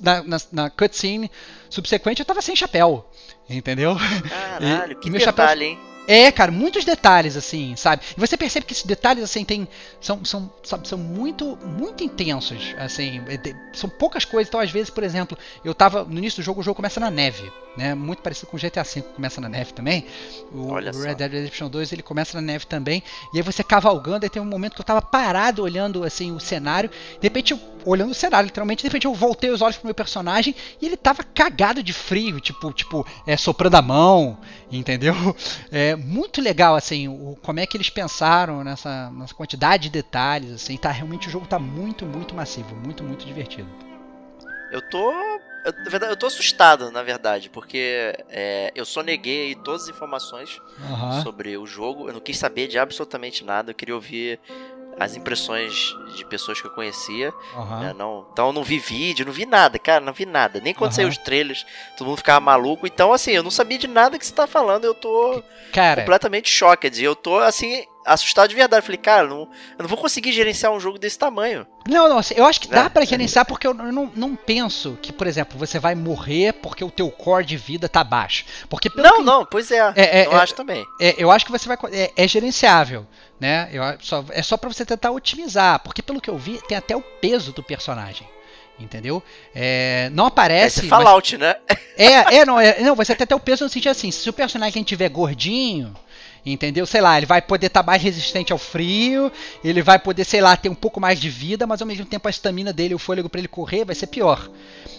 na, na, na cutscene subsequente eu tava sem chapéu, entendeu? Caralho, e, que meu detalhe, chapéu, hein? É, cara, muitos detalhes, assim, sabe? E você percebe que esses detalhes, assim, tem, são, são, sabe, são muito, muito intensos, assim, é, são poucas coisas. Então, às vezes, por exemplo, eu tava, no início do jogo, o jogo começa na neve, né? Muito parecido com o GTA V, começa na neve também. O, Olha Red Dead Redemption 2, ele começa na neve também. E aí você cavalgando, aí tem um momento que eu tava parado olhando, assim, o cenário. De repente, eu, olhando o cenário, literalmente, de repente eu voltei os olhos pro meu personagem e ele tava cagado de frio, tipo, tipo, é, soprando a mão, entendeu? É, muito legal, assim, o, como é que eles pensaram nessa, nessa quantidade de detalhes, assim, tá, realmente o jogo tá muito, muito massivo, muito, muito divertido. Eu tô eu, eu tô assustado, na verdade, porque é, eu só neguei todas as informações uhum. sobre o jogo. Eu não quis saber de absolutamente nada. Eu queria ouvir as impressões de pessoas que eu conhecia. Uhum. Né? Não, então eu não vi vídeo, não vi nada, cara, não vi nada. Nem quando uhum. saiu os trailers, todo mundo ficava maluco. Então, assim, eu não sabia de nada que você tá falando. Eu tô cara, completamente choque. Eu tô, assim, assustado de verdade. Falei, cara, não, eu não vou conseguir gerenciar um jogo desse tamanho. Não, não, assim, eu acho que dá é. para gerenciar porque eu não, não penso que, por exemplo, você vai morrer porque o teu core de vida tá baixo. Porque não, que, não, pois é. é, é eu é, acho também. É, eu acho que você vai. É, é gerenciável, né? Eu, só, é só para você tentar otimizar. Porque pelo que eu vi, tem até o peso do personagem entendeu? É, não aparece. É Fallout, mas... né? É, é, não, é, não, você tem até o peso no sentido assim, se o personagem tiver gordinho, Entendeu? Sei lá, ele vai poder estar tá mais resistente ao frio, ele vai poder, sei lá, ter um pouco mais de vida, mas ao mesmo tempo a estamina dele, o fôlego para ele correr vai ser pior.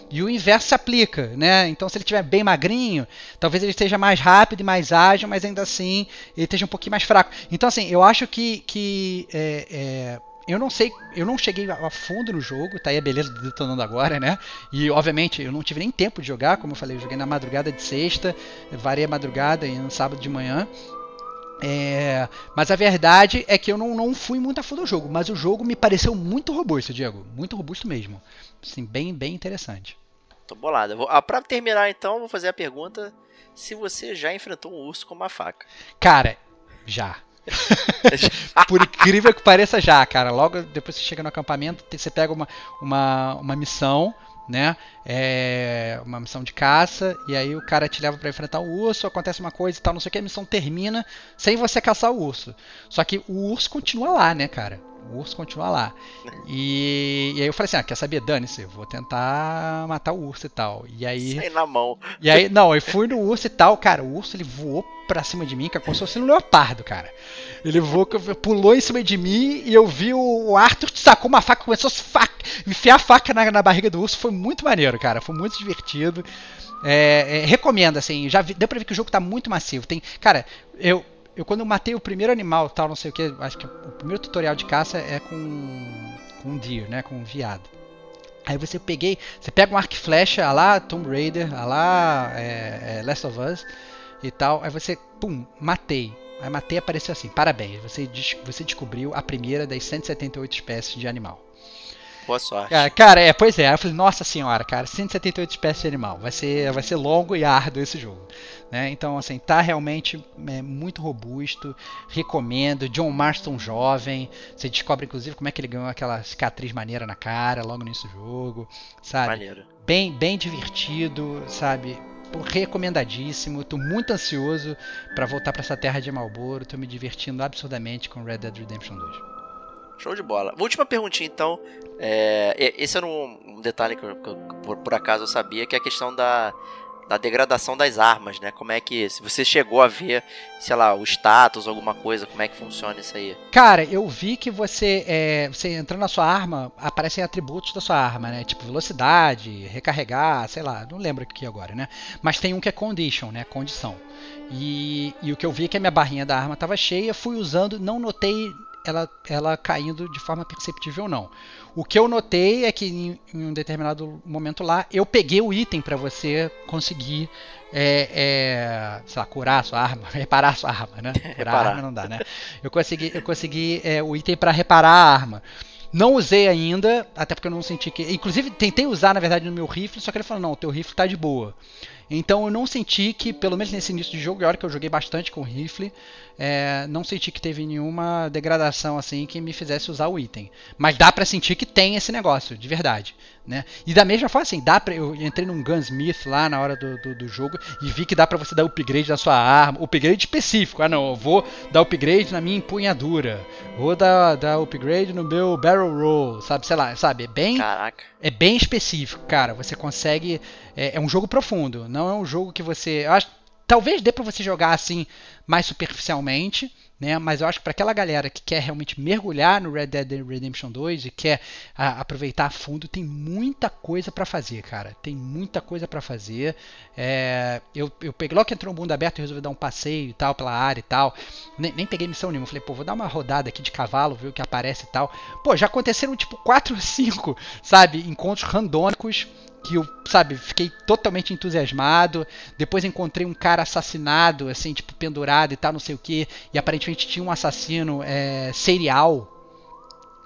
E o inverso se aplica, né? Então, se ele estiver bem magrinho, talvez ele esteja mais rápido e mais ágil, mas ainda assim ele esteja um pouquinho mais fraco. Então, assim, eu acho que, que é, é, eu não sei, eu não cheguei a fundo no jogo, tá aí a beleza do detonando agora, né? E obviamente eu não tive nem tempo de jogar, como eu falei, eu joguei na madrugada de sexta, varei a madrugada e no sábado de manhã. É, mas a verdade é que eu não, não fui muito a fundo do jogo, mas o jogo me pareceu muito robusto, Diego. Muito robusto mesmo. Assim, bem, bem interessante. Tô bolado. Vou, ah, pra terminar então, vou fazer a pergunta se você já enfrentou um urso com uma faca. Cara, já. Por incrível que pareça, já, cara. Logo depois você chega no acampamento, você pega uma, uma, uma missão, né? é uma missão de caça, e aí o cara te leva para enfrentar o urso, acontece uma coisa e tal, não sei o que, a missão termina sem você caçar o urso. Só que o urso continua lá, né, cara? O urso continua lá. E, e aí eu falei assim: ah, quer saber? Dane-se, vou tentar matar o urso e tal. E aí. Sai na mão. E aí, não, eu fui no urso e tal, cara. O urso ele voou pra cima de mim, cara, como se fosse um leopardo, cara. Ele voou, pulou em cima de mim e eu vi o Arthur sacou uma faca, começou a faca, enfiar a faca na, na barriga do urso. Foi muito maneiro, cara. Foi muito divertido. É, é, recomendo, assim, já vi, deu pra ver que o jogo tá muito massivo. Tem, cara, eu, eu quando matei o primeiro animal, tal, não sei o que, acho que o primeiro tutorial de caça é com com deer, né, com um viado. Aí você peguei, você pega um arco e flecha, a lá Tomb Raider, a lá é, é Last of Us e tal. Aí você, pum, matei. Aí matei apareceu assim, parabéns, você, você descobriu a primeira das 178 espécies de animal. Boa sorte. Cara, cara, é, pois é. Eu falei, nossa senhora, cara, 178 espécies de animal. Vai ser, vai ser longo e árduo esse jogo. Né? Então, assim, tá realmente é, muito robusto. Recomendo. John Marston jovem. Você descobre, inclusive, como é que ele ganhou aquela cicatriz maneira na cara logo no início do jogo. Sabe? Maneiro. Bem, bem divertido, sabe? recomendadíssimo. Tô muito ansioso para voltar para essa terra de Marlboro. Tô me divertindo absurdamente com Red Dead Redemption 2. Show de bola. Última perguntinha, então. É, esse era um, detalhe que, eu, que eu, por, por, acaso eu sabia, que é a questão da, da degradação das armas, né? Como é que. Se você chegou a ver, sei lá, o status, alguma coisa, como é que funciona isso aí? Cara, eu vi que você. É, você entrando na sua arma, aparecem atributos da sua arma, né? Tipo velocidade, recarregar, sei lá, não lembro aqui agora, né? Mas tem um que é condition, né? Condição. E, e o que eu vi é que a minha barrinha da arma estava cheia, fui usando, não notei ela, ela caindo de forma perceptível ou não. O que eu notei é que em, em um determinado momento lá, eu peguei o item para você conseguir é, é, sei lá, curar a sua arma, reparar a sua arma, né? Curar a arma não dá, né? Eu consegui, eu consegui é, o item para reparar a arma. Não usei ainda, até porque eu não senti que. Inclusive, tentei usar, na verdade, no meu rifle, só que ele falou: não, o teu rifle tá de boa. Então eu não senti que, pelo menos nesse início de jogo, e a hora que eu joguei bastante com o rifle, é, não senti que teve nenhuma degradação assim que me fizesse usar o item. Mas dá para sentir que tem esse negócio, de verdade. Né? E da mesma forma, assim, dá pra, eu entrei num Gunsmith lá na hora do, do, do jogo e vi que dá para você dar upgrade na sua arma, upgrade específico. Ah, não, eu vou dar upgrade na minha empunhadura, vou dar, dar upgrade no meu barrel roll, sabe? Sei lá, sabe? É bem, Caraca. é bem específico, cara. Você consegue, é, é um jogo profundo, não é um jogo que você, acho, talvez dê para você jogar assim mais superficialmente né? Mas eu acho que para aquela galera que quer realmente mergulhar no Red Dead Redemption 2 e quer a, aproveitar a fundo, tem muita coisa para fazer, cara. Tem muita coisa para fazer. É, eu, eu peguei logo que entrou um mundo aberto e resolvi dar um passeio e tal pela área e tal. Nem, nem peguei missão nenhuma. Falei, pô, vou dar uma rodada aqui de cavalo, ver o que aparece e tal. Pô, já aconteceram tipo 4 ou 5, sabe? Encontros randômicos que eu, sabe, fiquei totalmente entusiasmado. Depois encontrei um cara assassinado, assim, tipo, pendurado e tal, não sei o que. E aparentemente tinha um assassino é, serial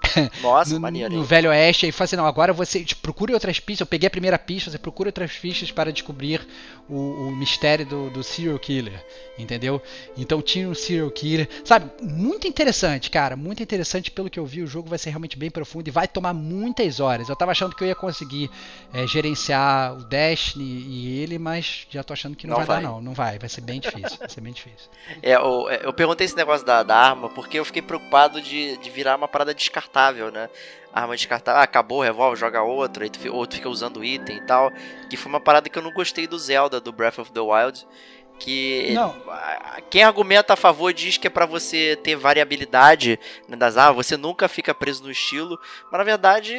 Nossa, no, maneiro. no Velho Oeste. Aí falei assim, não, agora você tipo, procure outras pistas. Eu peguei a primeira pista, você procura outras pistas para descobrir o, o mistério do, do, serial killer, entendeu? Então tinha um serial killer, sabe? Muito interessante, cara, muito interessante. Pelo que eu vi, o jogo vai ser realmente bem profundo e vai tomar muitas horas. Eu tava achando que eu ia conseguir é, gerenciar o Destiny e ele, mas já tô achando que não, não vai, vai, dar, não. Não vai, vai ser bem difícil. vai ser bem difícil. É, eu, é, eu perguntei esse negócio da, da arma porque eu fiquei preocupado de, de virar uma parada descartável descartável, né? Arma descartável, ah, acabou o revólver, joga outra, e outro fica usando item e tal. Que foi uma parada que eu não gostei do Zelda, do Breath of the Wild. Que não. quem argumenta a favor diz que é para você ter variabilidade né, das armas, você nunca fica preso no estilo, mas na verdade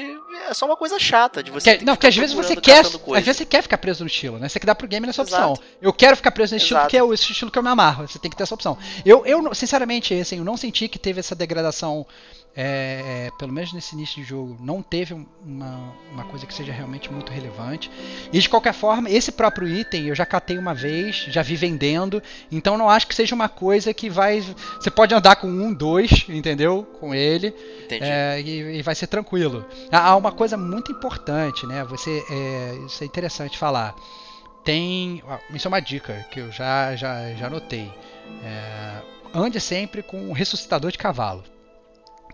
é só uma coisa chata de você. Que, não, porque às vezes você quer, às vezes você quer ficar preso no estilo, né? Você quer dar pro game nessa opção. Eu quero ficar preso nesse estilo porque é esse estilo que eu me amarro. Você tem que ter essa opção. Eu, eu sinceramente, assim, eu não senti que teve essa degradação é, é, pelo menos nesse início de jogo, não teve uma, uma coisa que seja realmente muito relevante. E de qualquer forma, esse próprio item eu já catei uma vez, já vi vendendo, então não acho que seja uma coisa que vai. Você pode andar com um, dois, entendeu? Com ele. É, e, e, vai ser tranquilo. Há uma coisa muito importante, né? Você, é, isso é interessante falar. Tem. Isso é uma dica que eu já, já, já notei. É, ande sempre com um ressuscitador de cavalo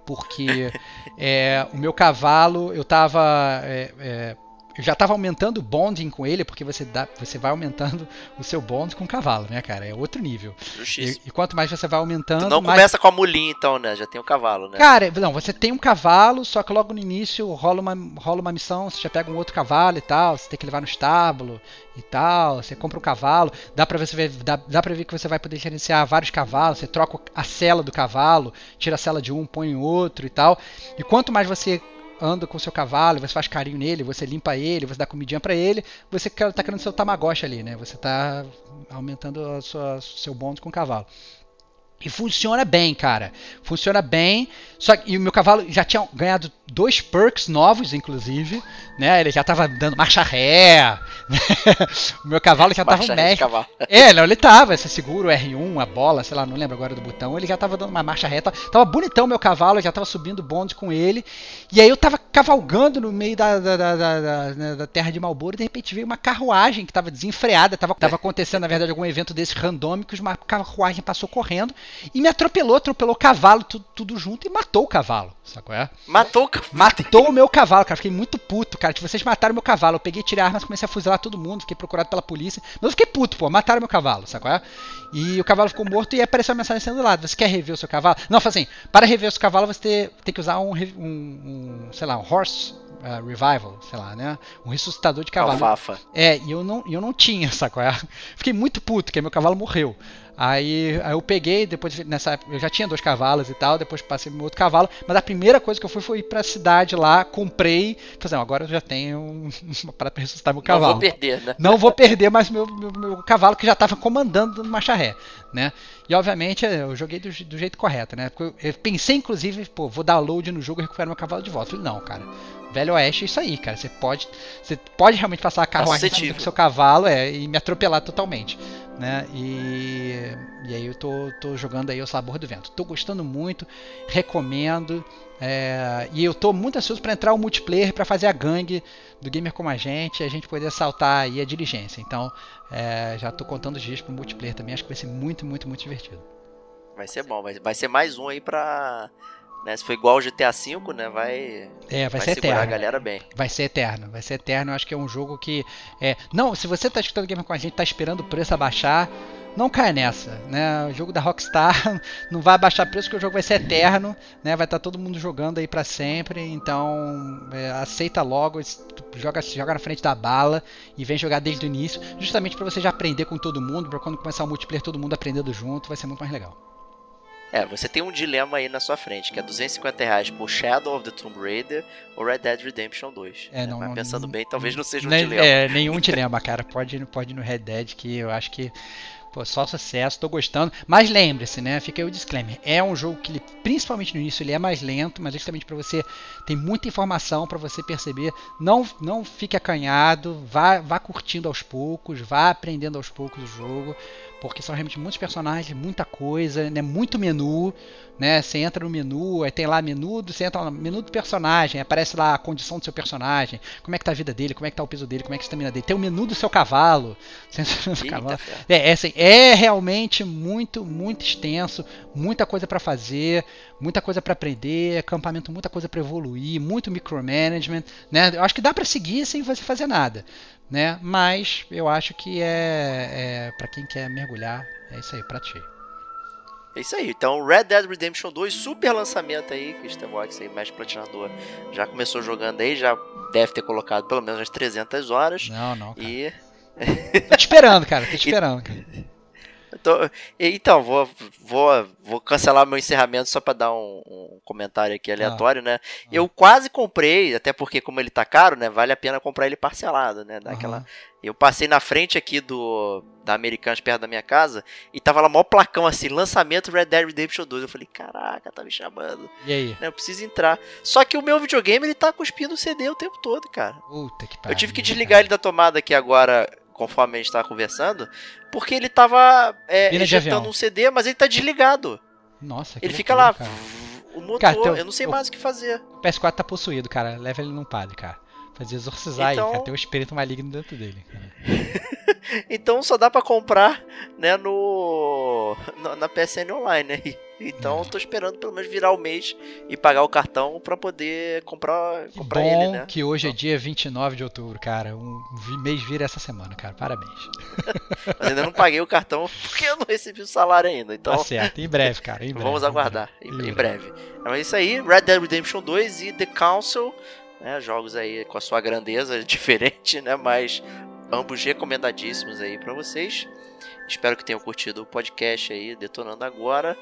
porque é, o meu cavalo, eu tava. É, é, eu já tava aumentando o bonding com ele, porque você, dá, você vai aumentando o seu bond com o cavalo, né, cara? É outro nível. Justíssimo. E, e quanto mais você vai aumentando. Tu não mais... começa com a mulinha, então, né? Já tem o cavalo, né? Cara, não, você tem um cavalo, só que logo no início rola uma, rola uma missão, você já pega um outro cavalo e tal, você tem que levar no estábulo e tal, você compra um cavalo, dá pra, você ver, dá, dá pra ver que você vai poder gerenciar vários cavalos, você troca a cela do cavalo, tira a cela de um, põe em outro e tal. E quanto mais você anda com o seu cavalo, você faz carinho nele, você limpa ele, você dá comidinha para ele, você tá criando seu tamagotchi ali, né? Você tá aumentando o seu bônus com o cavalo. E funciona bem, cara. Funciona bem. Só que o meu cavalo já tinha ganhado dois perks novos, inclusive. Né? Ele já tava dando marcha ré. Né? o meu cavalo já marcha tava mestre. É, não, ele tava. Você segura o R1, a bola, sei lá, não lembro agora do botão. Ele já tava dando uma marcha reta. Tava bonitão o meu cavalo, já tava subindo bonde com ele. E aí eu tava cavalgando no meio da, da, da, da, né, da terra de Malboro e de repente veio uma carruagem que tava desenfreada. Tava, tava acontecendo, na verdade, algum evento desses randômicos. Uma carruagem passou correndo e me atropelou, atropelou o cavalo, tudo, tudo junto e matou o cavalo. Sacou? É? Matou o cavalo? Matou o meu cavalo, cara. Fiquei muito puto, cara. Que vocês mataram meu cavalo. Eu peguei, tirei armas, comecei a fuzilar todo mundo, fiquei procurado pela polícia. Mas eu fiquei puto, pô. Mataram meu cavalo, sacou? É? E o cavalo ficou morto e apareceu a mensagem sendo do lado. Você quer rever o seu cavalo? Não, assim, para rever o seu cavalo você tem que usar um, um, um sei lá, um horse Uh, revival, sei lá, né? Um ressuscitador de cavalo. Alfafa. É, e eu não, eu não tinha, sacou? Fiquei muito puto, porque meu cavalo morreu. Aí, aí, eu peguei, depois nessa época, eu já tinha dois cavalos e tal, depois passei meu outro cavalo, mas a primeira coisa que eu fui foi ir pra cidade lá, comprei, falei, não, agora eu já tenho uma parada pra ressuscitar meu cavalo. Não vou perder, né? Não vou perder mais meu, meu, meu cavalo que já tava comandando no marcha ré, né? E obviamente eu joguei do, do jeito correto, né? Porque eu, eu pensei inclusive, pô, vou dar load no jogo e recuperar meu cavalo de volta. Eu falei, não, cara, Velho Oeste é isso aí, cara. Você pode, você pode realmente passar a carruagem com seu cavalo é, e me atropelar totalmente né? E, e aí eu tô, tô jogando aí o Sabor do Vento. Tô gostando muito, recomendo. É, e eu tô muito ansioso para entrar o multiplayer para fazer a gangue do gamer como a gente, e a gente poder saltar aí a diligência. Então, é, já tô contando os dias pro multiplayer também, acho que vai ser muito, muito, muito divertido. Vai ser bom, vai, vai ser mais um aí pra né? Se for igual o GTA V, né? Vai. É, vai, vai ser eterno. a galera bem. Vai ser eterno, vai ser eterno. Eu acho que é um jogo que. É... Não, se você tá escutando game com a gente, tá esperando o preço abaixar. Não caia nessa, né? O jogo da Rockstar não vai abaixar preço, porque o jogo vai ser eterno, né? Vai estar tá todo mundo jogando aí para sempre, então é, aceita logo, joga, joga na frente da bala e vem jogar desde o início, justamente para você já aprender com todo mundo, para quando começar o multiplayer todo mundo aprendendo junto, vai ser muito mais legal. É, você tem um dilema aí na sua frente, que é 250 reais por Shadow of the Tomb Raider ou Red Dead Redemption 2. É, não, Mas pensando não, bem, talvez não seja um nem, dilema. É, nenhum dilema, cara. Pode, pode ir no Red Dead, que eu acho que Pô, só sucesso, tô gostando. Mas lembre-se, né? Fica aí o disclaimer. É um jogo que, ele, principalmente no início, ele é mais lento, mas justamente para você tem muita informação para você perceber. Não, não fique acanhado, vá, vá curtindo aos poucos, vá aprendendo aos poucos o jogo porque são realmente muitos personagens, muita coisa, né? Muito menu, né? Você entra no menu, aí tem lá menu, você entra no menu do personagem, aparece lá a condição do seu personagem, como é que tá a vida dele, como é que tá o peso dele, como é que está a estamina dele. Tem o menu do seu cavalo. cavalo. É, é, assim, é realmente muito, muito extenso, muita coisa para fazer, muita coisa para aprender, acampamento, muita coisa para evoluir, muito micromanagement, né? Eu acho que dá para seguir sem você fazer nada né? Mas eu acho que é, é para quem quer mergulhar, é isso aí, pratique. É isso aí. Então, Red Dead Redemption 2, super lançamento aí, Christian Watts aí, mestre platinador, já começou jogando aí, já deve ter colocado pelo menos umas 300 horas. Não, não, cara. E... tô te esperando, cara, tô te esperando, cara. Tô, então, vou, vou, vou cancelar meu encerramento só para dar um, um, comentário aqui aleatório, ah, né? Ah. Eu quase comprei, até porque como ele tá caro, né? Vale a pena comprar ele parcelado, né? Daquela... Eu passei na frente aqui do da Americanas perto da minha casa e tava lá maior placão assim, lançamento Red Dead Redemption 2. Eu falei, caraca, tá me chamando. E aí? Eu preciso entrar. Só que o meu videogame ele tá cuspindo o CD o tempo todo, cara. Puta que pariu. Eu tive que desligar cara. ele da tomada aqui agora conforme a gente estava conversando, porque ele tava é, injetando um CD, mas ele tá desligado. Nossa, Ele fica lá, cara. o motor, cara, teu, eu não sei mais o que fazer. O PS4 tá possuído, cara. Leva ele num padre, cara. Fazer exorcizar então... aí, cara. Tem um espírito maligno dentro dele, então só dá para comprar, né, no, na PSN Online aí. Então tô esperando pelo menos virar o mês e pagar o cartão pra poder comprar, Que comprar bom ele, né? que hoje é dia 29 de outubro, cara. Um mês vira essa semana, cara. Parabéns. Mas ainda não paguei o cartão porque eu não recebi o salário ainda. Então Tá certo. Em breve, cara. Em breve, vamos aguardar em, breve. em breve. Então é isso aí, Red Dead Redemption 2 e The Council, né, jogos aí com a sua grandeza diferente, né, mas ambos recomendadíssimos aí pra vocês. Espero que tenham curtido o podcast aí, detonando agora.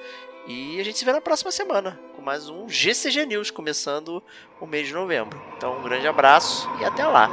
E a gente se vê na próxima semana com mais um GCG News, começando o mês de novembro. Então, um grande abraço e até lá!